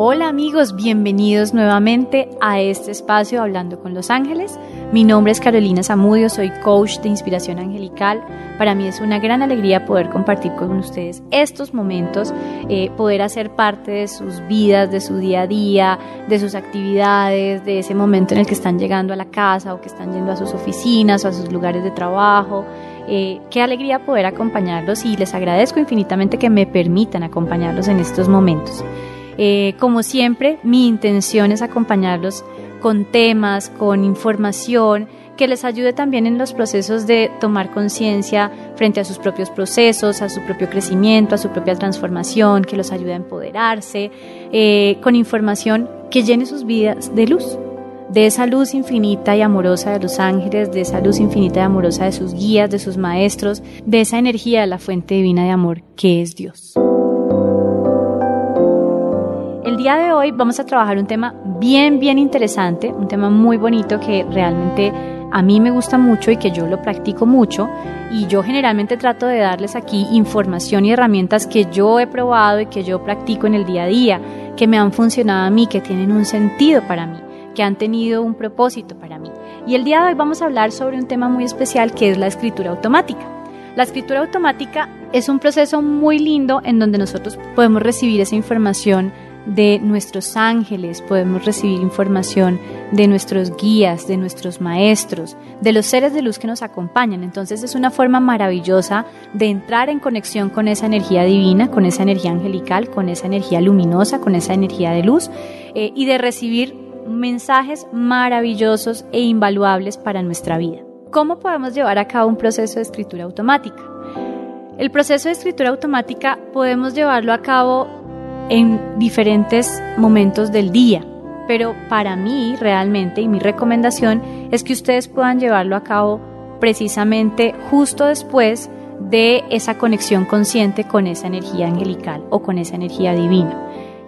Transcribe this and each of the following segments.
Hola amigos, bienvenidos nuevamente a este espacio Hablando con los Ángeles. Mi nombre es Carolina Zamudio, soy coach de inspiración angelical. Para mí es una gran alegría poder compartir con ustedes estos momentos, eh, poder hacer parte de sus vidas, de su día a día, de sus actividades, de ese momento en el que están llegando a la casa o que están yendo a sus oficinas o a sus lugares de trabajo. Eh, qué alegría poder acompañarlos y les agradezco infinitamente que me permitan acompañarlos en estos momentos. Eh, como siempre, mi intención es acompañarlos con temas, con información que les ayude también en los procesos de tomar conciencia frente a sus propios procesos, a su propio crecimiento, a su propia transformación, que los ayude a empoderarse, eh, con información que llene sus vidas de luz, de esa luz infinita y amorosa de los ángeles, de esa luz infinita y amorosa de sus guías, de sus maestros, de esa energía de la fuente divina de amor que es Dios. El día de hoy vamos a trabajar un tema bien, bien interesante, un tema muy bonito que realmente a mí me gusta mucho y que yo lo practico mucho y yo generalmente trato de darles aquí información y herramientas que yo he probado y que yo practico en el día a día, que me han funcionado a mí, que tienen un sentido para mí, que han tenido un propósito para mí. Y el día de hoy vamos a hablar sobre un tema muy especial que es la escritura automática. La escritura automática es un proceso muy lindo en donde nosotros podemos recibir esa información de nuestros ángeles, podemos recibir información de nuestros guías, de nuestros maestros, de los seres de luz que nos acompañan. Entonces es una forma maravillosa de entrar en conexión con esa energía divina, con esa energía angelical, con esa energía luminosa, con esa energía de luz eh, y de recibir mensajes maravillosos e invaluables para nuestra vida. ¿Cómo podemos llevar a cabo un proceso de escritura automática? El proceso de escritura automática podemos llevarlo a cabo en diferentes momentos del día. Pero para mí realmente y mi recomendación es que ustedes puedan llevarlo a cabo precisamente justo después de esa conexión consciente con esa energía angelical o con esa energía divina.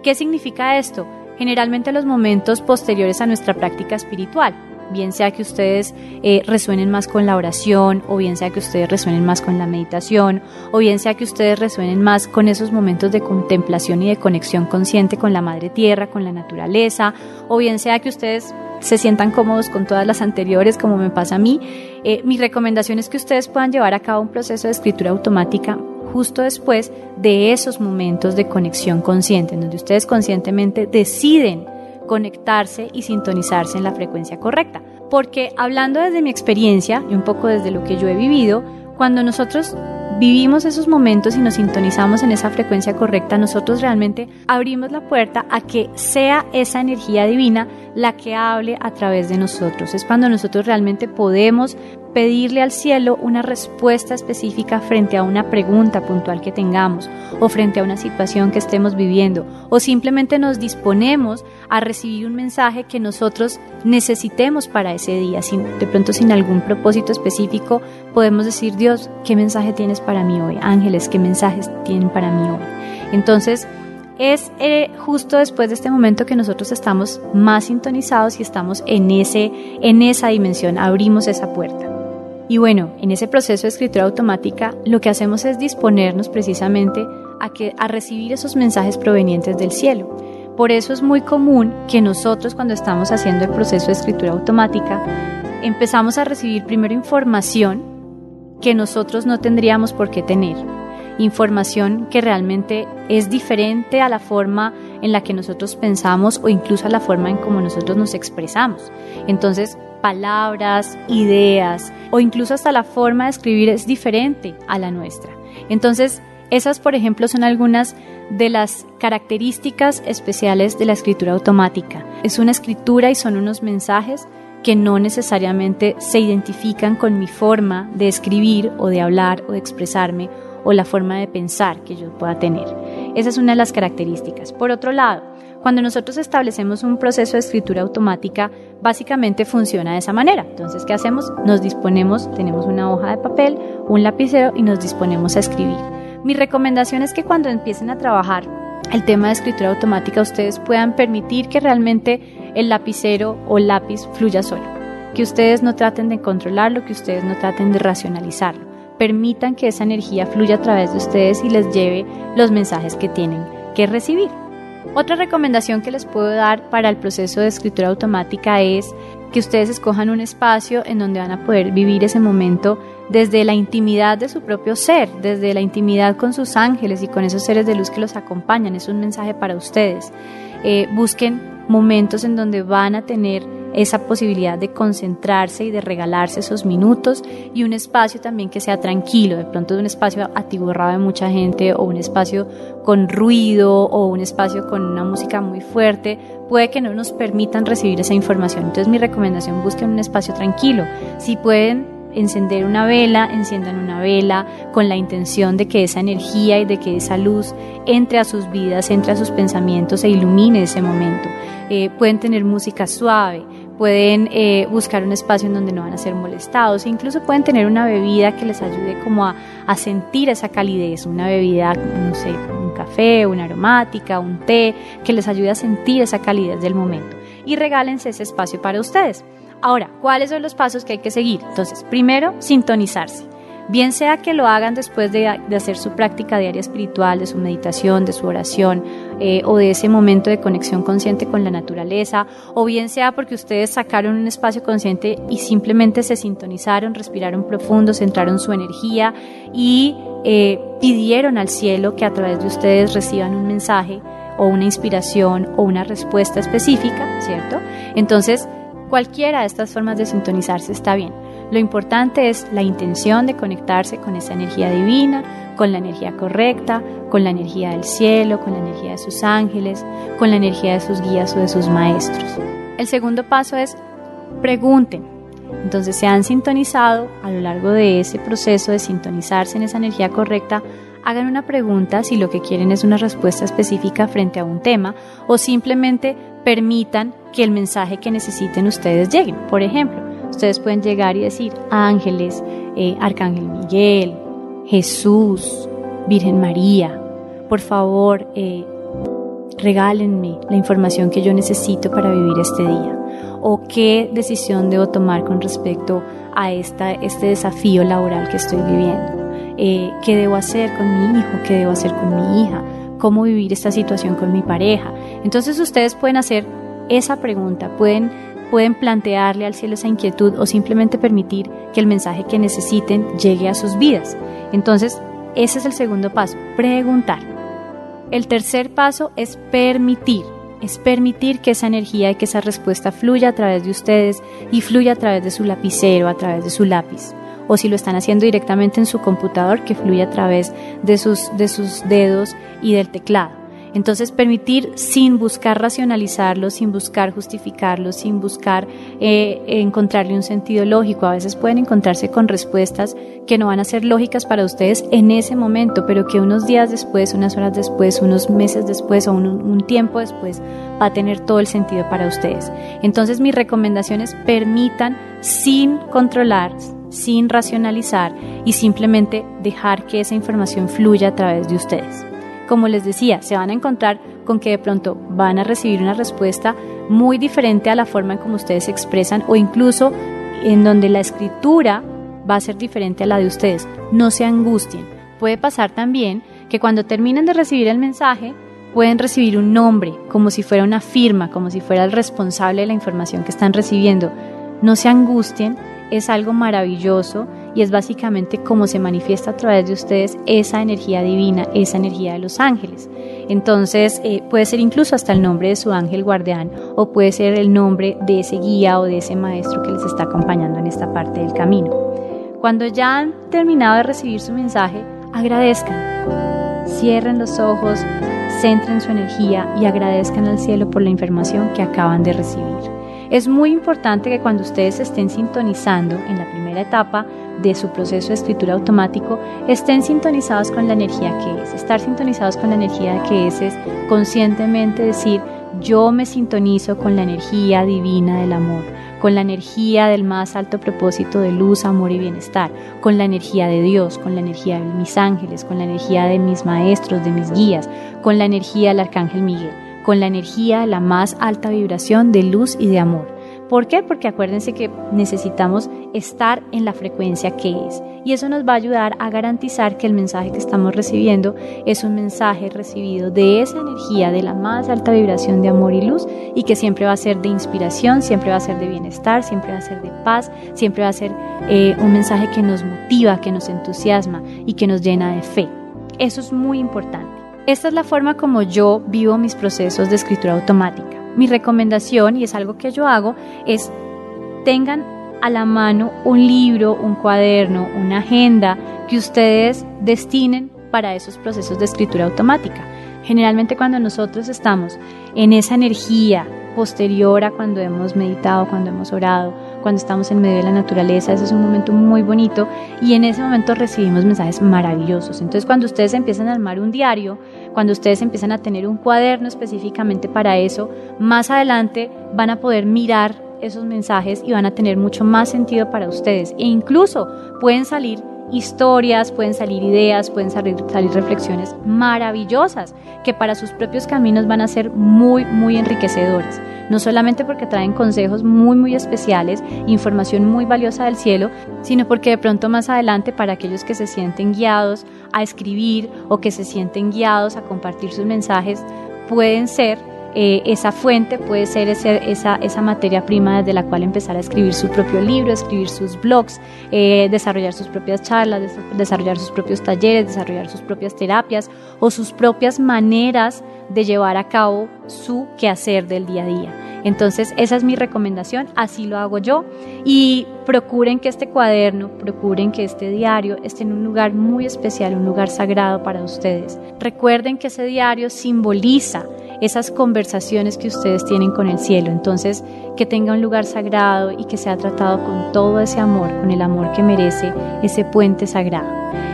¿Qué significa esto? Generalmente los momentos posteriores a nuestra práctica espiritual bien sea que ustedes eh, resuenen más con la oración, o bien sea que ustedes resuenen más con la meditación, o bien sea que ustedes resuenen más con esos momentos de contemplación y de conexión consciente con la madre tierra, con la naturaleza, o bien sea que ustedes se sientan cómodos con todas las anteriores, como me pasa a mí, eh, mi recomendación es que ustedes puedan llevar a cabo un proceso de escritura automática justo después de esos momentos de conexión consciente, en donde ustedes conscientemente deciden conectarse y sintonizarse en la frecuencia correcta. Porque hablando desde mi experiencia y un poco desde lo que yo he vivido, cuando nosotros vivimos esos momentos y nos sintonizamos en esa frecuencia correcta, nosotros realmente abrimos la puerta a que sea esa energía divina la que hable a través de nosotros. Es cuando nosotros realmente podemos pedirle al cielo una respuesta específica frente a una pregunta puntual que tengamos o frente a una situación que estemos viviendo o simplemente nos disponemos a recibir un mensaje que nosotros necesitemos para ese día, de pronto sin algún propósito específico, podemos decir, Dios, ¿qué mensaje tienes para mí hoy? Ángeles, ¿qué mensajes tienen para mí hoy? Entonces, es eh, justo después de este momento que nosotros estamos más sintonizados y estamos en, ese, en esa dimensión, abrimos esa puerta. Y bueno, en ese proceso de escritura automática lo que hacemos es disponernos precisamente a, que, a recibir esos mensajes provenientes del cielo. Por eso es muy común que nosotros cuando estamos haciendo el proceso de escritura automática empezamos a recibir primero información que nosotros no tendríamos por qué tener. Información que realmente es diferente a la forma en la que nosotros pensamos o incluso a la forma en cómo nosotros nos expresamos. Entonces, palabras, ideas o incluso hasta la forma de escribir es diferente a la nuestra. Entonces, esas, por ejemplo, son algunas de las características especiales de la escritura automática. Es una escritura y son unos mensajes que no necesariamente se identifican con mi forma de escribir o de hablar o de expresarme o la forma de pensar que yo pueda tener. Esa es una de las características. Por otro lado, cuando nosotros establecemos un proceso de escritura automática, básicamente funciona de esa manera. Entonces, ¿qué hacemos? Nos disponemos, tenemos una hoja de papel, un lapicero y nos disponemos a escribir. Mi recomendación es que cuando empiecen a trabajar el tema de escritura automática, ustedes puedan permitir que realmente el lapicero o lápiz fluya solo. que ustedes no traten de controlarlo, que ustedes no traten de racionalizarlo. Permitan que esa energía fluya a través de ustedes y les lleve los mensajes que tienen que recibir. Otra recomendación que les puedo dar para el proceso de escritura automática es que ustedes escojan un espacio en donde van a poder vivir ese momento desde la intimidad de su propio ser, desde la intimidad con sus ángeles y con esos seres de luz que los acompañan. Es un mensaje para ustedes. Eh, busquen momentos en donde van a tener esa posibilidad de concentrarse y de regalarse esos minutos y un espacio también que sea tranquilo, de pronto un espacio atiborrado de mucha gente o un espacio con ruido o un espacio con una música muy fuerte, puede que no nos permitan recibir esa información. Entonces mi recomendación, busquen un espacio tranquilo. Si pueden encender una vela, enciendan una vela con la intención de que esa energía y de que esa luz entre a sus vidas, entre a sus pensamientos e ilumine ese momento. Eh, pueden tener música suave, pueden eh, buscar un espacio en donde no van a ser molestados, e incluso pueden tener una bebida que les ayude como a, a sentir esa calidez, una bebida, no sé, un café, una aromática, un té, que les ayude a sentir esa calidez del momento. Y regálense ese espacio para ustedes. Ahora, ¿cuáles son los pasos que hay que seguir? Entonces, primero, sintonizarse. Bien sea que lo hagan después de, hacer su práctica diaria espiritual, de su meditación, de su oración eh, o de ese momento de conexión consciente con la naturaleza, o bien sea porque ustedes sacaron un espacio consciente y simplemente se sintonizaron, respiraron profundo, centraron su energía y eh, pidieron al cielo que a través de ustedes reciban un mensaje o una inspiración o una respuesta específica, ¿cierto? Entonces, Cualquiera de estas formas de sintonizarse está bien. Lo importante es la intención de conectarse con esa energía divina, con la energía correcta, con la energía del cielo, con la energía de sus ángeles, con la energía de sus guías o de sus maestros. El segundo paso es pregunten. Entonces se han sintonizado a lo largo de ese proceso de sintonizarse en esa energía correcta, hagan una pregunta si lo que quieren es una respuesta específica frente a un tema o simplemente permitan que el mensaje que necesiten ustedes lleguen. Por ejemplo, ustedes pueden llegar y decir, ángeles, eh, Arcángel Miguel, Jesús, Virgen María, por favor, eh, regálenme la información que yo necesito para vivir este día. O qué decisión debo tomar con respecto a esta, este desafío laboral que estoy viviendo. Eh, ¿Qué debo hacer con mi hijo? ¿Qué debo hacer con mi hija? ¿Cómo vivir esta situación con mi pareja? Entonces ustedes pueden hacer esa pregunta, pueden, pueden plantearle al cielo esa inquietud o simplemente permitir que el mensaje que necesiten llegue a sus vidas. Entonces, ese es el segundo paso, preguntar. El tercer paso es permitir, es permitir que esa energía y que esa respuesta fluya a través de ustedes y fluya a través de su lapicero, a través de su lápiz. O si lo están haciendo directamente en su computador, que fluya a través de sus, de sus dedos y del teclado. Entonces, permitir sin buscar racionalizarlo, sin buscar justificarlo, sin buscar eh, encontrarle un sentido lógico. A veces pueden encontrarse con respuestas que no van a ser lógicas para ustedes en ese momento, pero que unos días después, unas horas después, unos meses después o un, un tiempo después va a tener todo el sentido para ustedes. Entonces, mi recomendación es permitan sin controlar, sin racionalizar y simplemente dejar que esa información fluya a través de ustedes como les decía, se van a encontrar con que de pronto van a recibir una respuesta muy diferente a la forma en como ustedes se expresan o incluso en donde la escritura va a ser diferente a la de ustedes. No se angustien. Puede pasar también que cuando terminen de recibir el mensaje, pueden recibir un nombre, como si fuera una firma, como si fuera el responsable de la información que están recibiendo. No se angustien, es algo maravilloso y es básicamente cómo se manifiesta a través de ustedes esa energía divina, esa energía de los ángeles. Entonces eh, puede ser incluso hasta el nombre de su ángel guardián o puede ser el nombre de ese guía o de ese maestro que les está acompañando en esta parte del camino. Cuando ya han terminado de recibir su mensaje, agradezcan, cierren los ojos, centren su energía y agradezcan al cielo por la información que acaban de recibir. Es muy importante que cuando ustedes estén sintonizando en la primera etapa de su proceso de escritura automático, estén sintonizados con la energía que es. Estar sintonizados con la energía que es es conscientemente decir, yo me sintonizo con la energía divina del amor, con la energía del más alto propósito de luz, amor y bienestar, con la energía de Dios, con la energía de mis ángeles, con la energía de mis maestros, de mis guías, con la energía del arcángel Miguel con la energía de la más alta vibración de luz y de amor. ¿Por qué? Porque acuérdense que necesitamos estar en la frecuencia que es. Y eso nos va a ayudar a garantizar que el mensaje que estamos recibiendo es un mensaje recibido de esa energía, de la más alta vibración de amor y luz, y que siempre va a ser de inspiración, siempre va a ser de bienestar, siempre va a ser de paz, siempre va a ser eh, un mensaje que nos motiva, que nos entusiasma y que nos llena de fe. Eso es muy importante. Esta es la forma como yo vivo mis procesos de escritura automática. Mi recomendación, y es algo que yo hago, es tengan a la mano un libro, un cuaderno, una agenda que ustedes destinen para esos procesos de escritura automática. Generalmente cuando nosotros estamos en esa energía posterior a cuando hemos meditado, cuando hemos orado, cuando estamos en medio de la naturaleza, ese es un momento muy bonito y en ese momento recibimos mensajes maravillosos. Entonces cuando ustedes empiezan a armar un diario, cuando ustedes empiezan a tener un cuaderno específicamente para eso, más adelante van a poder mirar esos mensajes y van a tener mucho más sentido para ustedes. E incluso pueden salir historias, pueden salir ideas, pueden salir, salir, reflexiones maravillosas que para sus propios caminos van a ser muy, muy enriquecedores. No solamente porque traen consejos muy, muy especiales, información muy valiosa del cielo, sino porque de pronto más adelante para aquellos que se sienten guiados a escribir o que se sienten guiados a compartir sus mensajes, pueden ser eh, esa fuente puede ser esa, materia prima desde la cual empezar a escribir su propio libro, escribir sus blogs, eh, desarrollar sus propias charlas, desarrollar sus propios talleres, desarrollar sus propias terapias o sus propias maneras de llevar a cabo su quehacer del día a día. Entonces, esa es mi recomendación, así lo hago yo y procuren que este cuaderno, procuren que este diario esté en un lugar muy especial, un lugar sagrado para ustedes. Recuerden que ese diario simboliza esas conversaciones que ustedes tienen con el cielo. Entonces, que tenga un lugar sagrado y que sea tratado con todo ese amor, con el amor que merece ese puente sagrado.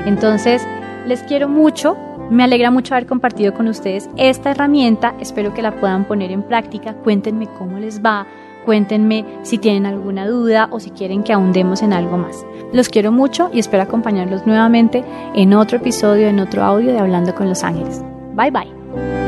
Entonces, les quiero mucho. Me alegra mucho haber compartido con ustedes esta herramienta. Espero que la puedan poner en práctica. Cuéntenme cómo les va. Cuéntenme si tienen alguna duda o si quieren que ahondemos en algo más. Los quiero mucho y espero acompañarlos nuevamente en otro episodio, en otro audio de Hablando con los Ángeles. Bye bye.